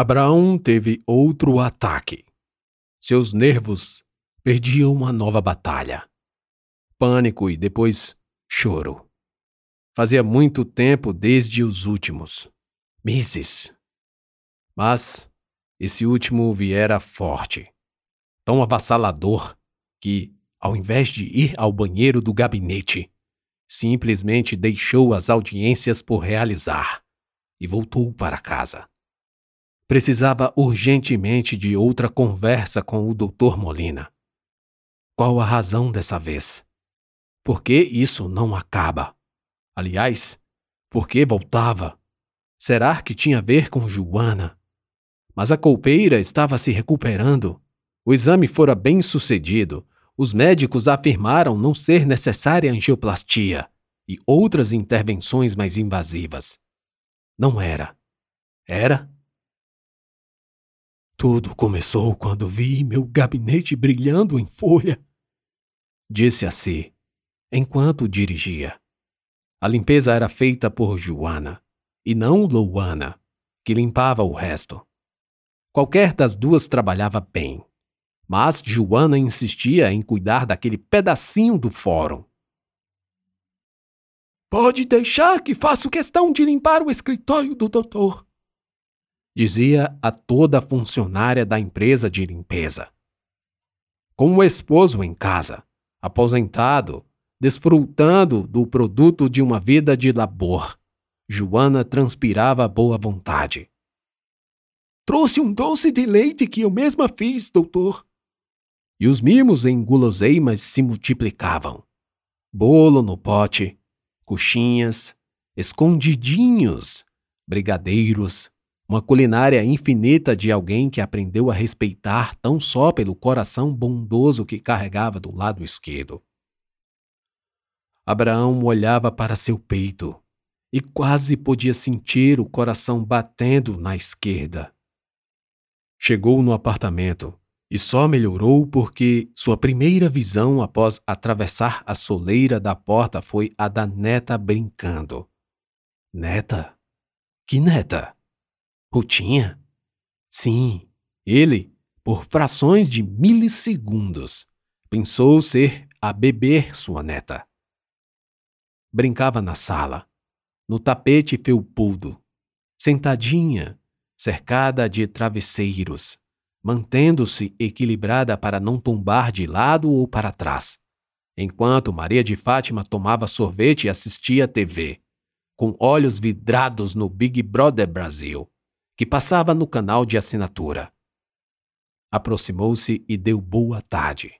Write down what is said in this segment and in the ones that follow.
Abraão teve outro ataque. Seus nervos perdiam uma nova batalha. Pânico e depois choro. Fazia muito tempo desde os últimos meses. Mas esse último viera forte, tão avassalador que, ao invés de ir ao banheiro do gabinete, simplesmente deixou as audiências por realizar e voltou para casa. Precisava urgentemente de outra conversa com o Dr. Molina. Qual a razão dessa vez? Por que isso não acaba? Aliás, por que voltava? Será que tinha a ver com Joana? Mas a colpeira estava se recuperando. O exame fora bem sucedido. Os médicos afirmaram não ser necessária angioplastia e outras intervenções mais invasivas. Não era. Era? Tudo começou quando vi meu gabinete brilhando em folha. Disse a si, enquanto dirigia. A limpeza era feita por Joana, e não Louana, que limpava o resto. Qualquer das duas trabalhava bem, mas Joana insistia em cuidar daquele pedacinho do fórum. Pode deixar que faço questão de limpar o escritório do doutor, dizia a toda funcionária da empresa de limpeza. Com o esposo em casa, aposentado, desfrutando do produto de uma vida de labor, Joana transpirava boa vontade. Trouxe um doce de leite que eu mesma fiz, doutor. E os mimos em guloseimas se multiplicavam. Bolo no pote, coxinhas, escondidinhos, brigadeiros, uma culinária infinita de alguém que aprendeu a respeitar tão só pelo coração bondoso que carregava do lado esquerdo. Abraão olhava para seu peito e quase podia sentir o coração batendo na esquerda. Chegou no apartamento e só melhorou porque sua primeira visão após atravessar a soleira da porta foi a da neta brincando. Neta? Que neta? Rutinha? Sim, ele, por frações de milissegundos, pensou ser a beber sua neta. Brincava na sala, no tapete felpudo, sentadinha, cercada de travesseiros, mantendo-se equilibrada para não tombar de lado ou para trás, enquanto Maria de Fátima tomava sorvete e assistia à TV, com olhos vidrados no Big Brother Brasil que passava no canal de assinatura. Aproximou-se e deu boa tarde.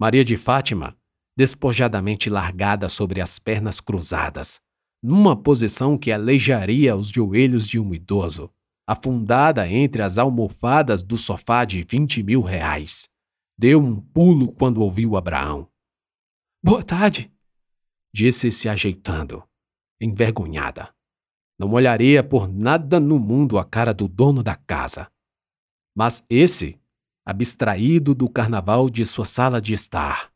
Maria de Fátima, despojadamente largada sobre as pernas cruzadas, numa posição que aleijaria os joelhos de um idoso, afundada entre as almofadas do sofá de vinte mil reais. Deu um pulo quando ouviu Abraão. Boa tarde, disse se ajeitando, envergonhada. Não olharia por nada no mundo a cara do dono da casa. Mas esse, abstraído do carnaval de sua sala de estar,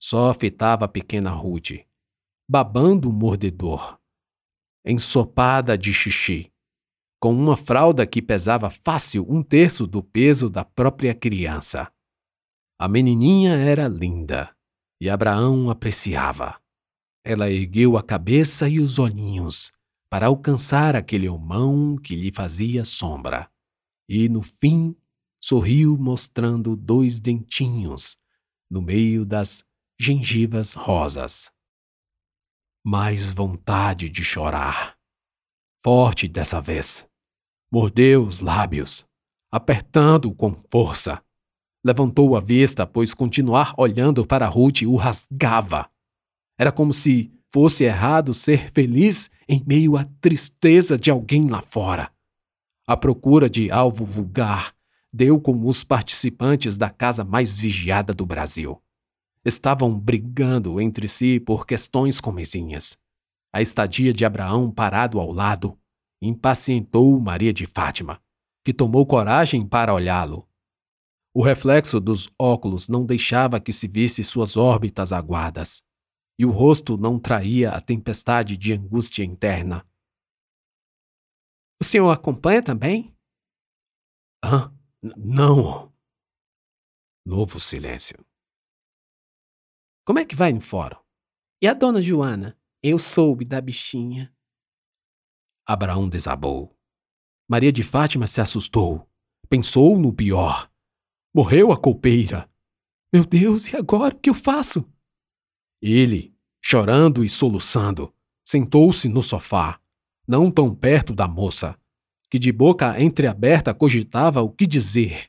só afetava a pequena Ruth, babando o mordedor, ensopada de xixi, com uma fralda que pesava fácil um terço do peso da própria criança. A menininha era linda e Abraão apreciava. Ela ergueu a cabeça e os olhinhos para alcançar aquele homão que lhe fazia sombra. E, no fim, sorriu mostrando dois dentinhos no meio das gengivas rosas. Mais vontade de chorar. Forte dessa vez. Mordeu os lábios, apertando com força. Levantou a vista, pois continuar olhando para Ruth o rasgava. Era como se fosse errado ser feliz em meio à tristeza de alguém lá fora. A procura de alvo vulgar deu com os participantes da casa mais vigiada do Brasil. Estavam brigando entre si por questões comezinhas. A estadia de Abraão parado ao lado impacientou Maria de Fátima, que tomou coragem para olhá-lo. O reflexo dos óculos não deixava que se visse suas órbitas aguadas e o rosto não traía a tempestade de angústia interna. O senhor acompanha também? Hã? Não. Novo silêncio. Como é que vai no fórum? E a dona Joana? Eu soube da bichinha. Abraão desabou. Maria de Fátima se assustou. Pensou no pior. Morreu a copeira. Meu Deus, e agora o que eu faço? Ele, chorando e soluçando, sentou-se no sofá, não tão perto da moça, que de boca entreaberta cogitava o que dizer.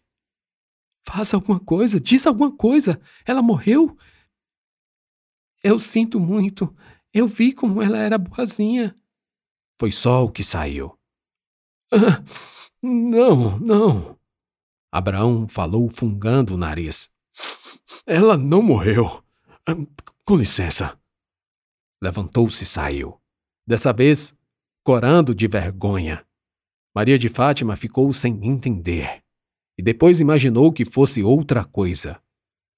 Faça alguma coisa, diz alguma coisa. Ela morreu? Eu sinto muito. Eu vi como ela era boazinha. Foi só o que saiu. Ah, não, não. Abraão falou fungando o nariz. Ela não morreu. Ah, com licença. Levantou-se e saiu. Dessa vez, corando de vergonha. Maria de Fátima ficou sem entender. E depois imaginou que fosse outra coisa.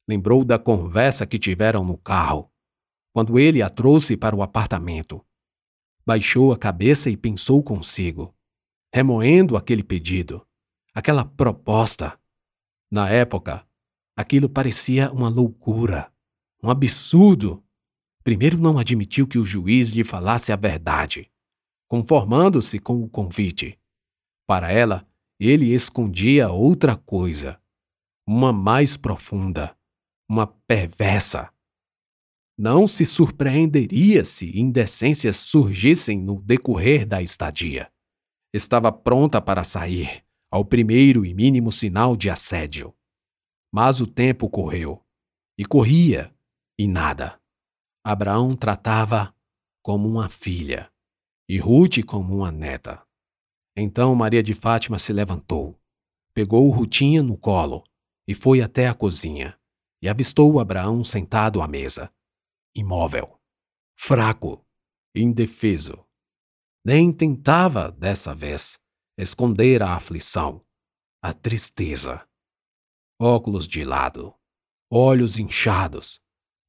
Lembrou da conversa que tiveram no carro, quando ele a trouxe para o apartamento. Baixou a cabeça e pensou consigo, remoendo aquele pedido, aquela proposta. Na época, aquilo parecia uma loucura, um absurdo. Primeiro, não admitiu que o juiz lhe falasse a verdade, conformando-se com o convite. Para ela, ele escondia outra coisa, uma mais profunda, uma perversa. Não se surpreenderia se indecências surgissem no decorrer da estadia. Estava pronta para sair, ao primeiro e mínimo sinal de assédio. Mas o tempo correu, e corria, e nada. Abraão tratava como uma filha, e Ruth como uma neta. Então Maria de Fátima se levantou, pegou Rutinha no colo e foi até a cozinha, e avistou Abraão sentado à mesa, imóvel, fraco, indefeso. Nem tentava, dessa vez, esconder a aflição, a tristeza. Óculos de lado, olhos inchados,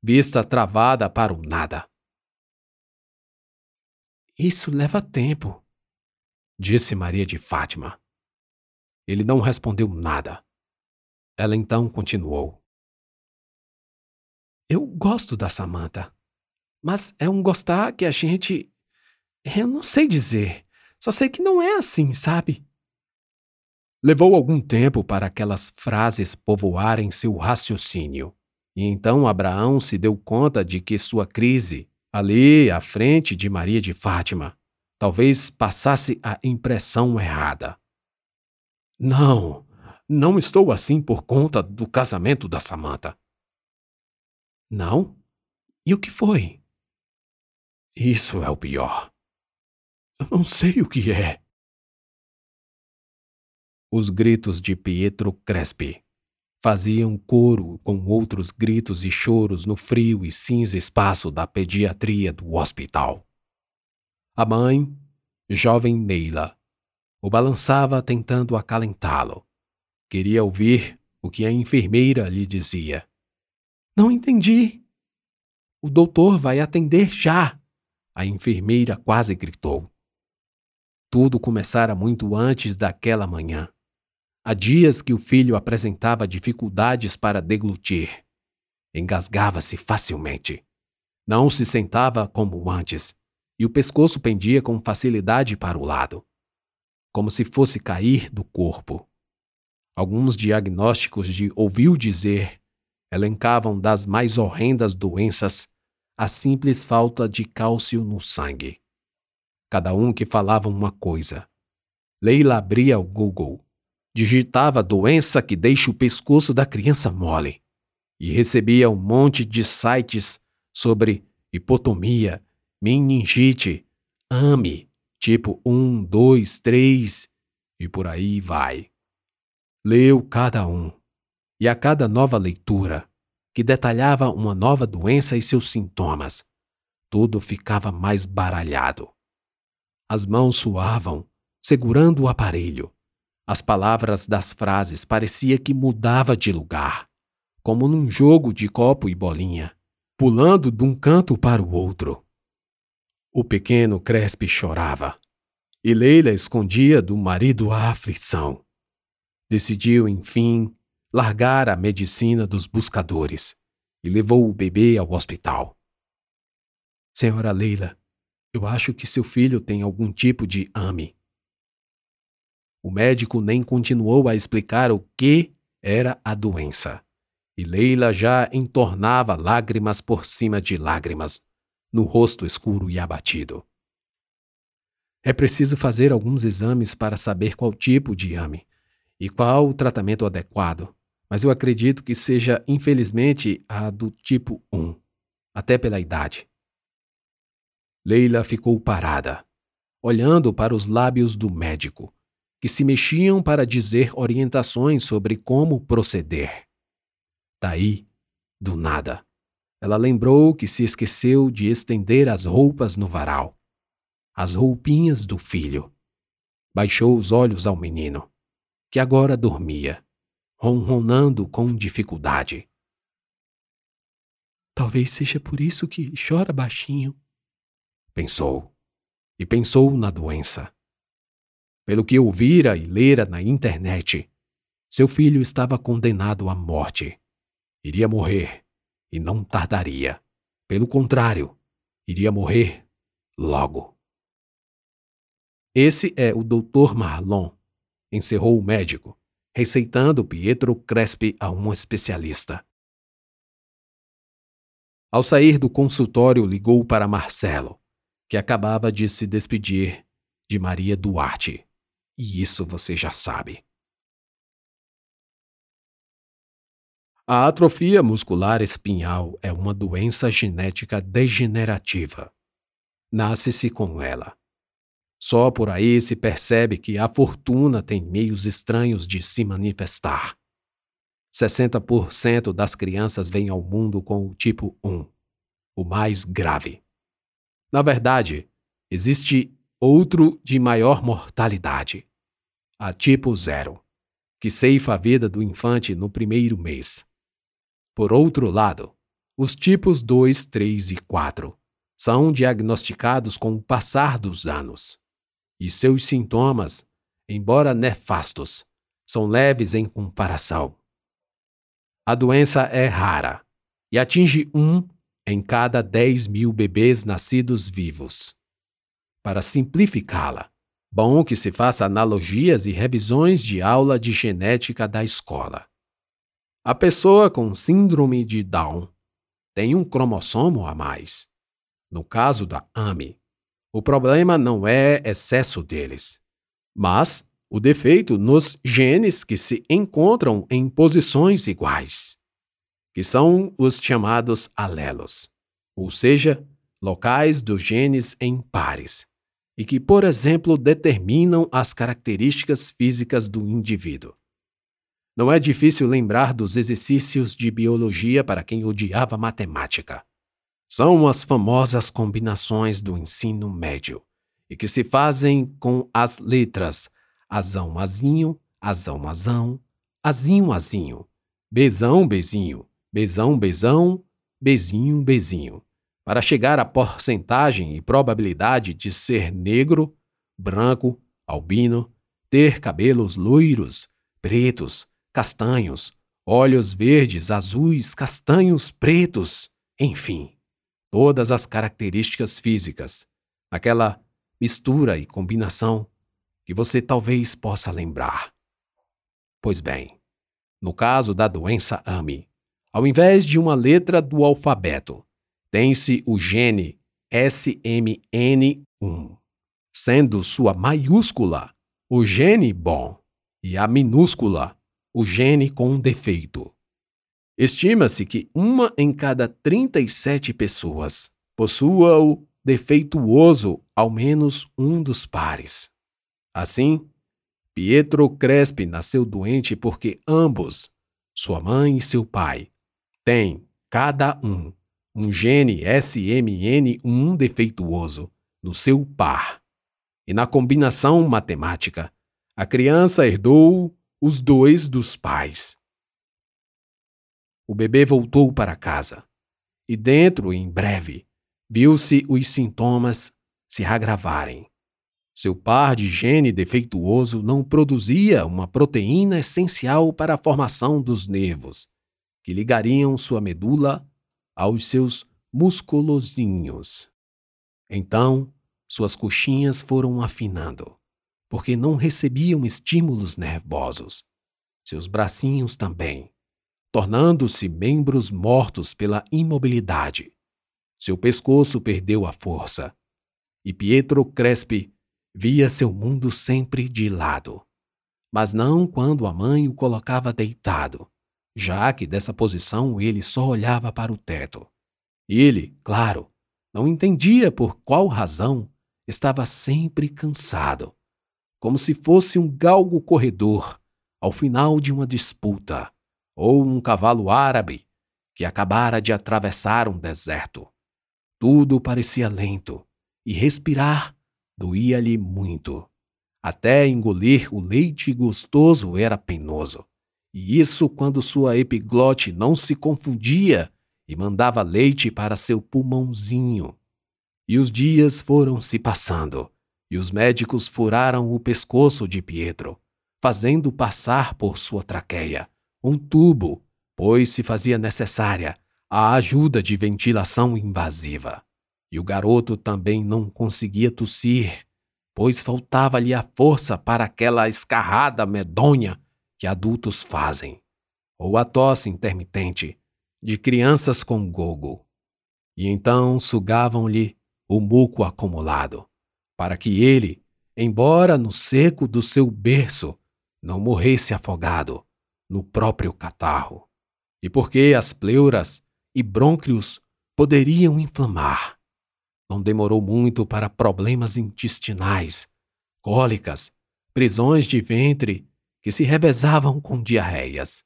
vista travada para o nada. Isso leva tempo, disse Maria de Fátima. Ele não respondeu nada. Ela então continuou. Eu gosto da Samantha, mas é um gostar que a gente. Eu não sei dizer. Só sei que não é assim, sabe? Levou algum tempo para aquelas frases povoarem seu raciocínio. E então Abraão se deu conta de que sua crise, ali à frente de Maria de Fátima, talvez passasse a impressão errada. Não, não estou assim por conta do casamento da Samantha. Não? E o que foi? Isso é o pior. Eu não sei o que é. Os gritos de Pietro Crespi faziam coro com outros gritos e choros no frio e cinza espaço da pediatria do hospital. A mãe, jovem Neila, o balançava tentando acalentá-lo. Queria ouvir o que a enfermeira lhe dizia. Não entendi. O doutor vai atender já. A enfermeira quase gritou. Tudo começara muito antes daquela manhã. Há dias que o filho apresentava dificuldades para deglutir. Engasgava-se facilmente. Não se sentava como antes e o pescoço pendia com facilidade para o lado, como se fosse cair do corpo. Alguns diagnósticos de ouviu dizer elencavam das mais horrendas doenças a simples falta de cálcio no sangue. Cada um que falava uma coisa. Leila abria o Google, digitava doença que deixa o pescoço da criança mole e recebia um monte de sites sobre hipotomia, meningite, ame, tipo um, dois, três e por aí vai. Leu cada um, e a cada nova leitura, que detalhava uma nova doença e seus sintomas, tudo ficava mais baralhado. As mãos suavam, segurando o aparelho. As palavras das frases parecia que mudava de lugar, como num jogo de copo e bolinha, pulando de um canto para o outro. O pequeno Crespe chorava, e Leila escondia do marido a aflição. Decidiu, enfim, largar a medicina dos buscadores e levou o bebê ao hospital. Senhora Leila, eu acho que seu filho tem algum tipo de AME. O médico nem continuou a explicar o que era a doença. E Leila já entornava lágrimas por cima de lágrimas, no rosto escuro e abatido. É preciso fazer alguns exames para saber qual tipo de AME e qual o tratamento adequado, mas eu acredito que seja, infelizmente, a do tipo 1, até pela idade. Leila ficou parada, olhando para os lábios do médico, que se mexiam para dizer orientações sobre como proceder. Daí, do nada, ela lembrou que se esqueceu de estender as roupas no varal, as roupinhas do filho. Baixou os olhos ao menino, que agora dormia, ronronando com dificuldade. Talvez seja por isso que chora baixinho, pensou, e pensou na doença. Pelo que ouvira e lera na internet, seu filho estava condenado à morte. Iria morrer, e não tardaria. Pelo contrário, iria morrer logo. Esse é o Dr. Marlon, encerrou o médico, receitando Pietro Crespi a um especialista. Ao sair do consultório, ligou para Marcelo que acabava de se despedir de Maria Duarte. E isso você já sabe. A atrofia muscular espinhal é uma doença genética degenerativa. Nasce-se com ela. Só por aí se percebe que a fortuna tem meios estranhos de se manifestar. 60% das crianças vêm ao mundo com o tipo 1, o mais grave. Na verdade, existe outro de maior mortalidade, a tipo zero, que ceifa a vida do infante no primeiro mês. Por outro lado, os tipos 2, 3 e 4 são diagnosticados com o passar dos anos, e seus sintomas, embora nefastos, são leves em comparação. A doença é rara e atinge um em cada 10 mil bebês nascidos vivos. Para simplificá-la, bom que se faça analogias e revisões de aula de genética da escola. A pessoa com síndrome de Down tem um cromossomo a mais. No caso da AME, o problema não é excesso deles, mas o defeito nos genes que se encontram em posições iguais que são os chamados alelos, ou seja, locais dos genes em pares, e que, por exemplo, determinam as características físicas do indivíduo. Não é difícil lembrar dos exercícios de biologia para quem odiava matemática. São as famosas combinações do ensino médio, e que se fazem com as letras azão, azinho, azão, azão, azinho, azinho, bezão, bezinho, bezão, bezão, bezinho, bezinho, para chegar à porcentagem e probabilidade de ser negro, branco, albino, ter cabelos loiros, pretos, castanhos, olhos verdes, azuis, castanhos, pretos, enfim, todas as características físicas, aquela mistura e combinação que você talvez possa lembrar. Pois bem, no caso da doença AMI, ao invés de uma letra do alfabeto, tem-se o gene SMN1, sendo sua maiúscula o gene bom e a minúscula o gene com defeito. Estima-se que uma em cada 37 pessoas possua o defeituoso ao menos um dos pares. Assim, Pietro Crespi nasceu doente porque ambos, sua mãe e seu pai, tem, cada um, um gene SMN1 defeituoso no seu par. E na combinação matemática, a criança herdou os dois dos pais. O bebê voltou para casa e dentro, em breve, viu-se os sintomas se agravarem. Seu par de gene defeituoso não produzia uma proteína essencial para a formação dos nervos, que ligariam sua medula aos seus musculozinhos. Então, suas coxinhas foram afinando, porque não recebiam estímulos nervosos. Seus bracinhos também, tornando-se membros mortos pela imobilidade. Seu pescoço perdeu a força. E Pietro Crespi via seu mundo sempre de lado. Mas não quando a mãe o colocava deitado, já que dessa posição ele só olhava para o teto. Ele, claro, não entendia por qual razão estava sempre cansado, como se fosse um galgo corredor ao final de uma disputa, ou um cavalo árabe que acabara de atravessar um deserto. Tudo parecia lento, e respirar doía-lhe muito. Até engolir o leite gostoso era penoso. E isso quando sua epiglote não se confundia e mandava leite para seu pulmãozinho. E os dias foram se passando, e os médicos furaram o pescoço de Pietro, fazendo passar por sua traqueia um tubo, pois se fazia necessária a ajuda de ventilação invasiva. E o garoto também não conseguia tossir, pois faltava-lhe a força para aquela escarrada medonha que adultos fazem, ou a tosse intermitente de crianças com gogo. E então sugavam-lhe o muco acumulado, para que ele, embora no seco do seu berço, não morresse afogado no próprio catarro. E porque as pleuras e brônquios poderiam inflamar, não demorou muito para problemas intestinais, cólicas, prisões de ventre que se revezavam com diarreias.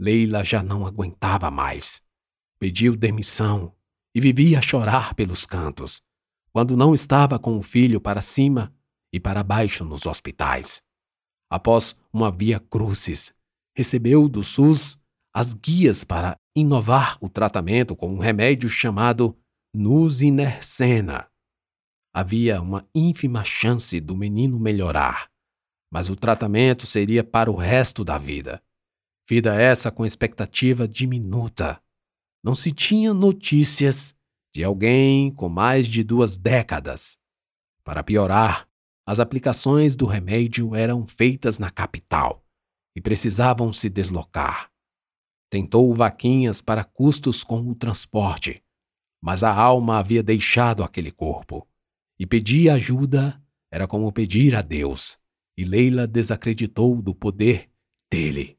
Leila já não aguentava mais. Pediu demissão e vivia a chorar pelos cantos, quando não estava com o filho para cima e para baixo nos hospitais. Após uma via crucis, recebeu do SUS as guias para inovar o tratamento com um remédio chamado Nusinercena. Havia uma ínfima chance do menino melhorar, mas o tratamento seria para o resto da vida. Vida essa com expectativa diminuta. Não se tinha notícias de alguém com mais de duas décadas. Para piorar, as aplicações do remédio eram feitas na capital e precisavam se deslocar. Tentou vaquinhas para custos com o transporte, mas a alma havia deixado aquele corpo. E pedir ajuda era como pedir a Deus, e Leila desacreditou do poder dele.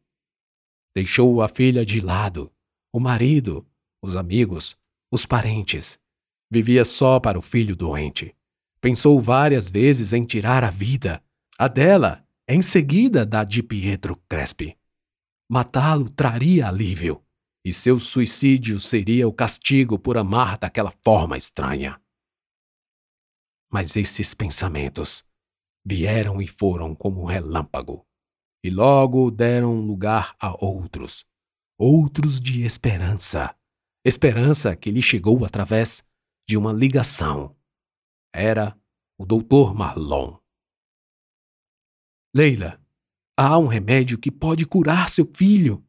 Deixou a filha de lado, o marido, os amigos, os parentes. Vivia só para o filho doente. Pensou várias vezes em tirar a vida, a dela, em seguida da de Pietro Crespi. Matá-lo traria alívio e seu suicídio seria o castigo por amar daquela forma estranha. Mas esses pensamentos vieram e foram como um relâmpago, e logo deram lugar a outros, outros de esperança, esperança que lhe chegou através de uma ligação. Era o doutor Marlon. Leila, há um remédio que pode curar seu filho